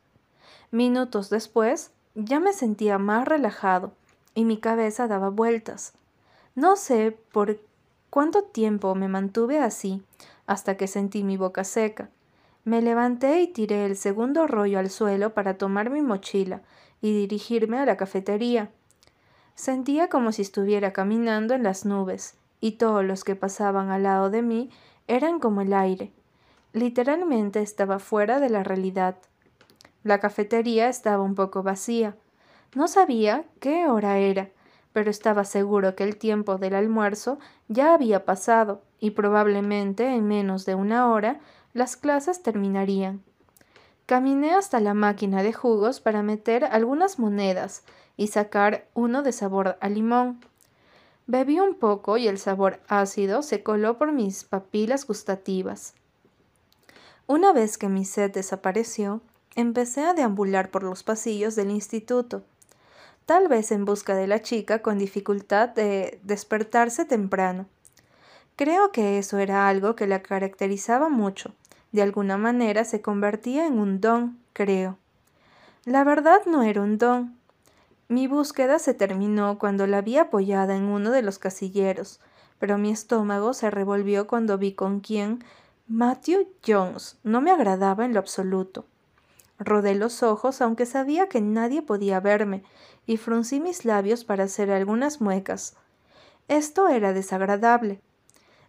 Minutos después, ya me sentía más relajado y mi cabeza daba vueltas. No sé por cuánto tiempo me mantuve así, hasta que sentí mi boca seca. Me levanté y tiré el segundo rollo al suelo para tomar mi mochila y dirigirme a la cafetería. Sentía como si estuviera caminando en las nubes, y todos los que pasaban al lado de mí eran como el aire. Literalmente estaba fuera de la realidad. La cafetería estaba un poco vacía. No sabía qué hora era, pero estaba seguro que el tiempo del almuerzo ya había pasado y probablemente en menos de una hora las clases terminarían. Caminé hasta la máquina de jugos para meter algunas monedas y sacar uno de sabor a limón. Bebí un poco y el sabor ácido se coló por mis papilas gustativas. Una vez que mi sed desapareció, empecé a deambular por los pasillos del instituto, tal vez en busca de la chica con dificultad de despertarse temprano. Creo que eso era algo que la caracterizaba mucho. De alguna manera se convertía en un don, creo. La verdad no era un don, mi búsqueda se terminó cuando la vi apoyada en uno de los casilleros, pero mi estómago se revolvió cuando vi con quién Matthew Jones no me agradaba en lo absoluto. Rodé los ojos aunque sabía que nadie podía verme, y fruncí mis labios para hacer algunas muecas. Esto era desagradable.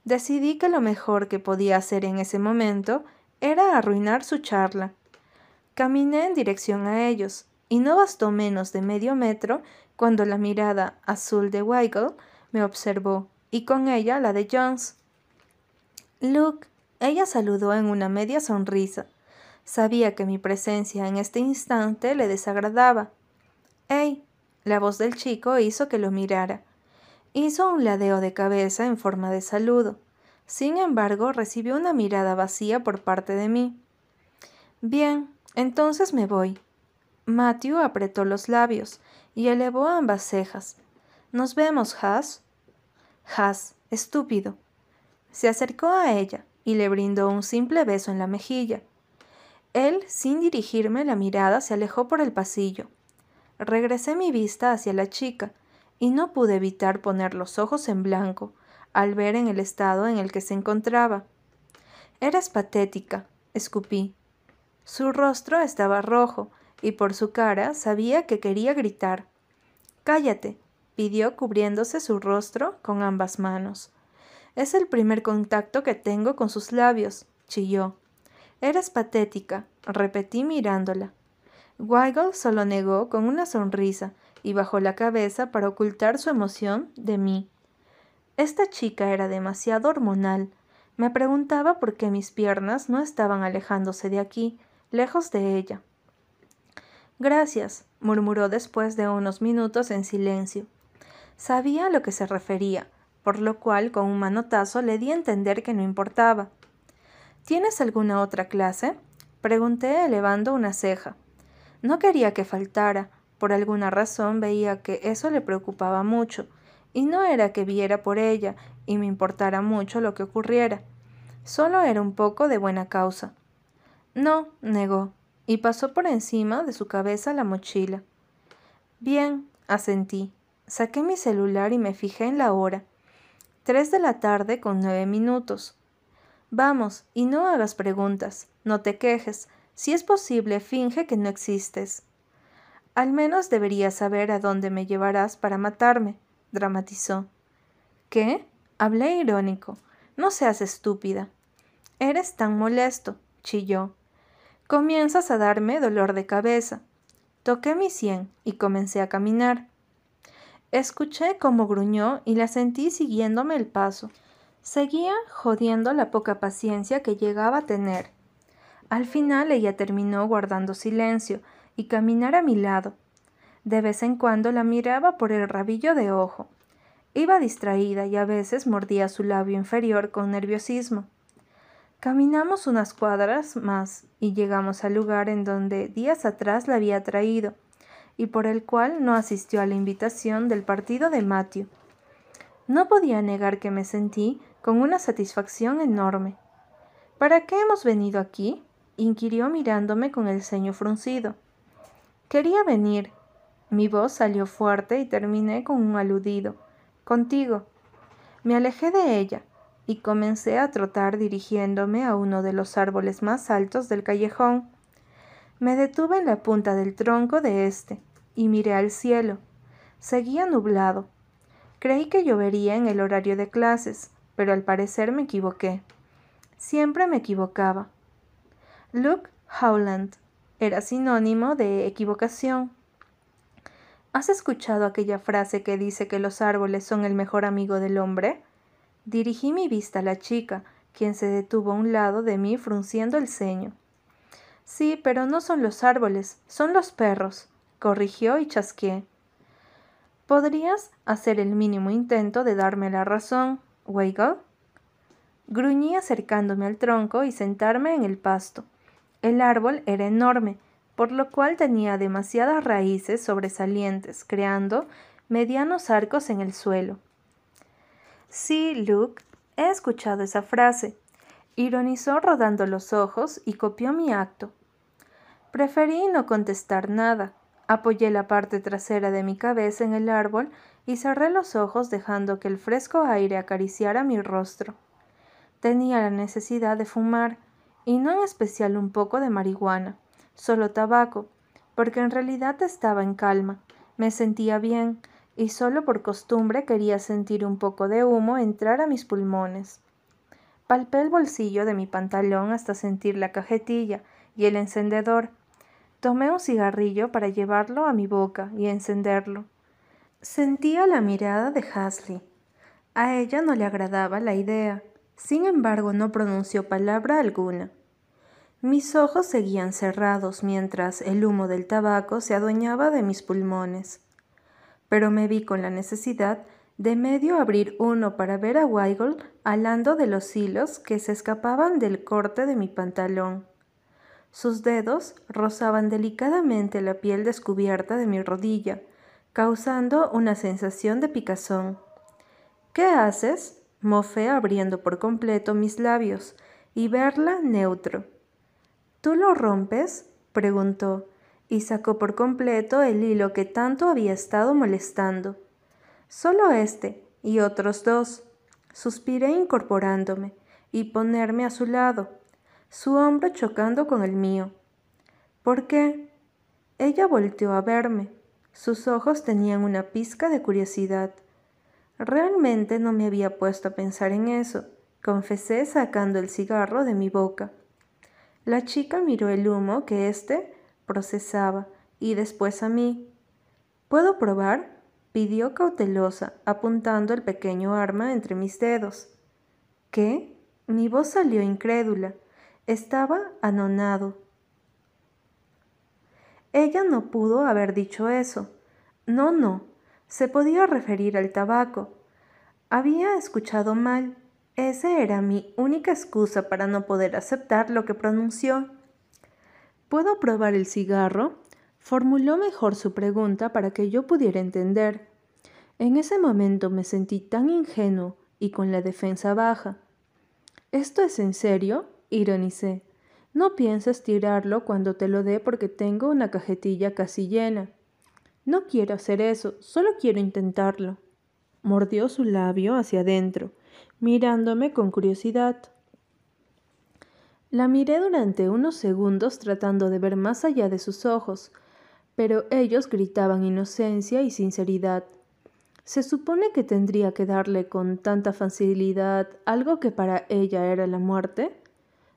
Decidí que lo mejor que podía hacer en ese momento era arruinar su charla. Caminé en dirección a ellos, y no bastó menos de medio metro cuando la mirada azul de Weigel me observó, y con ella la de Jones. Luke, ella saludó en una media sonrisa. Sabía que mi presencia en este instante le desagradaba. ¡Ey! La voz del chico hizo que lo mirara. Hizo un ladeo de cabeza en forma de saludo. Sin embargo, recibió una mirada vacía por parte de mí. Bien, entonces me voy, Matthew apretó los labios y elevó ambas cejas. Nos vemos, Has. Has, estúpido. Se acercó a ella y le brindó un simple beso en la mejilla. Él, sin dirigirme la mirada, se alejó por el pasillo. Regresé mi vista hacia la chica y no pude evitar poner los ojos en blanco al ver en el estado en el que se encontraba. Eres patética, escupí. Su rostro estaba rojo y por su cara sabía que quería gritar. Cállate, pidió cubriéndose su rostro con ambas manos. Es el primer contacto que tengo con sus labios, chilló. Eres patética, repetí mirándola. Weigel solo negó con una sonrisa y bajó la cabeza para ocultar su emoción de mí. Esta chica era demasiado hormonal. Me preguntaba por qué mis piernas no estaban alejándose de aquí, lejos de ella. Gracias, murmuró después de unos minutos en silencio. Sabía a lo que se refería, por lo cual con un manotazo le di a entender que no importaba. ¿Tienes alguna otra clase? pregunté elevando una ceja. No quería que faltara, por alguna razón veía que eso le preocupaba mucho, y no era que viera por ella y me importara mucho lo que ocurriera. Solo era un poco de buena causa. No, negó y pasó por encima de su cabeza la mochila. Bien, asentí. Saqué mi celular y me fijé en la hora. Tres de la tarde con nueve minutos. Vamos, y no hagas preguntas, no te quejes. Si es posible, finge que no existes. Al menos deberías saber a dónde me llevarás para matarme, dramatizó. ¿Qué? Hablé irónico. No seas estúpida. Eres tan molesto, chilló. Comienzas a darme dolor de cabeza. Toqué mi sien y comencé a caminar. Escuché cómo gruñó y la sentí siguiéndome el paso. Seguía jodiendo la poca paciencia que llegaba a tener. Al final ella terminó guardando silencio y caminar a mi lado. De vez en cuando la miraba por el rabillo de ojo. Iba distraída y a veces mordía su labio inferior con nerviosismo. Caminamos unas cuadras más y llegamos al lugar en donde días atrás la había traído y por el cual no asistió a la invitación del partido de Matthew. No podía negar que me sentí con una satisfacción enorme. ¿Para qué hemos venido aquí? inquirió mirándome con el ceño fruncido. Quería venir. Mi voz salió fuerte y terminé con un aludido. Contigo. Me alejé de ella y comencé a trotar dirigiéndome a uno de los árboles más altos del callejón. Me detuve en la punta del tronco de este y miré al cielo. Seguía nublado. Creí que llovería en el horario de clases, pero al parecer me equivoqué. Siempre me equivocaba. Luke Howland era sinónimo de equivocación. ¿Has escuchado aquella frase que dice que los árboles son el mejor amigo del hombre? Dirigí mi vista a la chica, quien se detuvo a un lado de mí frunciendo el ceño. Sí, pero no son los árboles, son los perros, corrigió y chasqué. ¿Podrías hacer el mínimo intento de darme la razón, Weigel? Gruñí acercándome al tronco y sentarme en el pasto. El árbol era enorme, por lo cual tenía demasiadas raíces sobresalientes, creando medianos arcos en el suelo. Sí, Luke, he escuchado esa frase. Ironizó rodando los ojos y copió mi acto. Preferí no contestar nada. Apoyé la parte trasera de mi cabeza en el árbol y cerré los ojos dejando que el fresco aire acariciara mi rostro. Tenía la necesidad de fumar, y no en especial un poco de marihuana solo tabaco, porque en realidad estaba en calma, me sentía bien, y solo por costumbre quería sentir un poco de humo entrar a mis pulmones. Palpé el bolsillo de mi pantalón hasta sentir la cajetilla y el encendedor. Tomé un cigarrillo para llevarlo a mi boca y encenderlo. Sentía la mirada de Hasley. A ella no le agradaba la idea. Sin embargo, no pronunció palabra alguna. Mis ojos seguían cerrados mientras el humo del tabaco se adueñaba de mis pulmones. Pero me vi con la necesidad de medio abrir uno para ver a Weigel alando de los hilos que se escapaban del corte de mi pantalón. Sus dedos rozaban delicadamente la piel descubierta de mi rodilla, causando una sensación de picazón. ¿Qué haces? mofé abriendo por completo mis labios y verla neutro. ¿Tú lo rompes? preguntó, y sacó por completo el hilo que tanto había estado molestando. Solo este y otros dos. Suspiré incorporándome y ponerme a su lado, su hombro chocando con el mío. ¿Por qué? Ella volteó a verme. Sus ojos tenían una pizca de curiosidad. Realmente no me había puesto a pensar en eso, confesé sacando el cigarro de mi boca. La chica miró el humo que éste procesaba y después a mí. ¿Puedo probar? pidió cautelosa, apuntando el pequeño arma entre mis dedos. ¿Qué? Mi voz salió incrédula. Estaba anonado. Ella no pudo haber dicho eso. No, no. Se podía referir al tabaco. Había escuchado mal. Esa era mi única excusa para no poder aceptar lo que pronunció. ¿Puedo probar el cigarro? Formuló mejor su pregunta para que yo pudiera entender. En ese momento me sentí tan ingenuo y con la defensa baja. ¿Esto es en serio? ironicé. No pienses tirarlo cuando te lo dé porque tengo una cajetilla casi llena. No quiero hacer eso, solo quiero intentarlo. Mordió su labio hacia adentro mirándome con curiosidad. La miré durante unos segundos tratando de ver más allá de sus ojos, pero ellos gritaban inocencia y sinceridad. Se supone que tendría que darle con tanta facilidad algo que para ella era la muerte.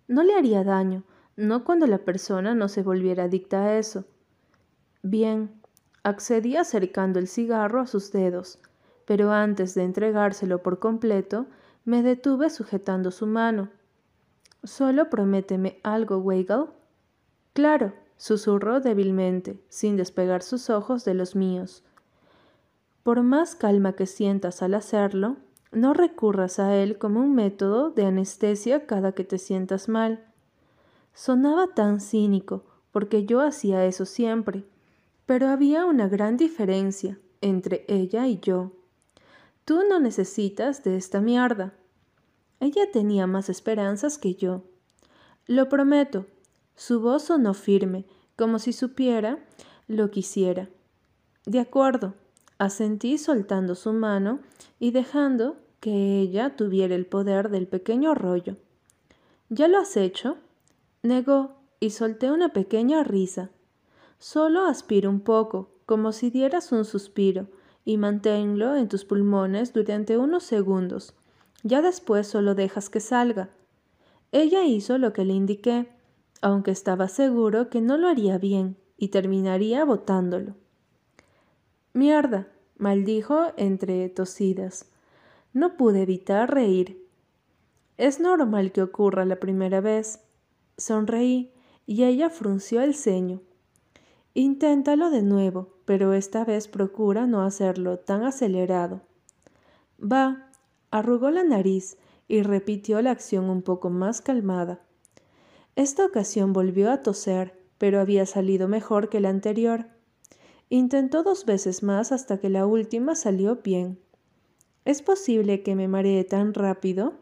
No le haría daño, no cuando la persona no se volviera adicta a eso. Bien, accedí acercando el cigarro a sus dedos, pero antes de entregárselo por completo, me detuve sujetando su mano. Solo prométeme algo, Weigel. Claro, susurró débilmente, sin despegar sus ojos de los míos. Por más calma que sientas al hacerlo, no recurras a él como un método de anestesia cada que te sientas mal. Sonaba tan cínico, porque yo hacía eso siempre, pero había una gran diferencia entre ella y yo. Tú no necesitas de esta mierda. Ella tenía más esperanzas que yo. Lo prometo. Su voz sonó firme, como si supiera lo quisiera. De acuerdo, asentí soltando su mano y dejando que ella tuviera el poder del pequeño rollo. ¿Ya lo has hecho? Negó y solté una pequeña risa. Solo aspiro un poco, como si dieras un suspiro, y manténlo en tus pulmones durante unos segundos. Ya después solo dejas que salga. Ella hizo lo que le indiqué, aunque estaba seguro que no lo haría bien y terminaría botándolo. Mierda, maldijo entre tosidas. No pude evitar reír. Es normal que ocurra la primera vez. Sonreí y ella frunció el ceño. Inténtalo de nuevo, pero esta vez procura no hacerlo tan acelerado. Va, arrugó la nariz y repitió la acción un poco más calmada. Esta ocasión volvió a toser, pero había salido mejor que la anterior. Intentó dos veces más hasta que la última salió bien. ¿Es posible que me maree tan rápido?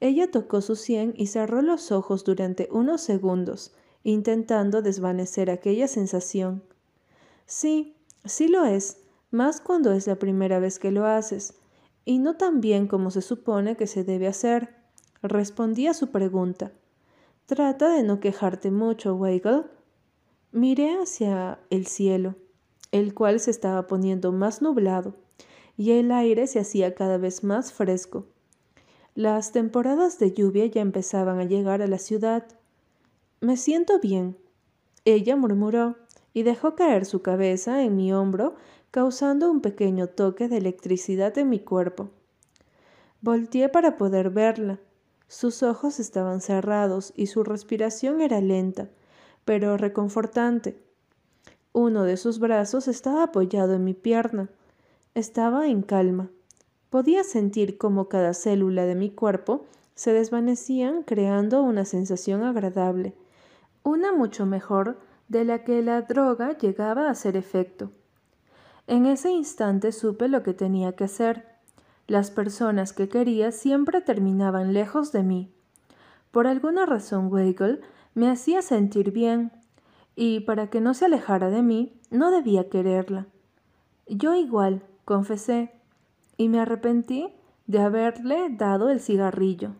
Ella tocó su sien y cerró los ojos durante unos segundos, intentando desvanecer aquella sensación. Sí, sí lo es, más cuando es la primera vez que lo haces, y no tan bien como se supone que se debe hacer. Respondí a su pregunta. Trata de no quejarte mucho, Weigel. Miré hacia el cielo, el cual se estaba poniendo más nublado, y el aire se hacía cada vez más fresco. Las temporadas de lluvia ya empezaban a llegar a la ciudad, me siento bien, ella murmuró y dejó caer su cabeza en mi hombro, causando un pequeño toque de electricidad en mi cuerpo. Volteé para poder verla. Sus ojos estaban cerrados y su respiración era lenta, pero reconfortante. Uno de sus brazos estaba apoyado en mi pierna. Estaba en calma. Podía sentir cómo cada célula de mi cuerpo se desvanecían creando una sensación agradable una mucho mejor de la que la droga llegaba a hacer efecto. En ese instante supe lo que tenía que hacer. Las personas que quería siempre terminaban lejos de mí. Por alguna razón Weigel me hacía sentir bien, y para que no se alejara de mí, no debía quererla. Yo igual, confesé, y me arrepentí de haberle dado el cigarrillo.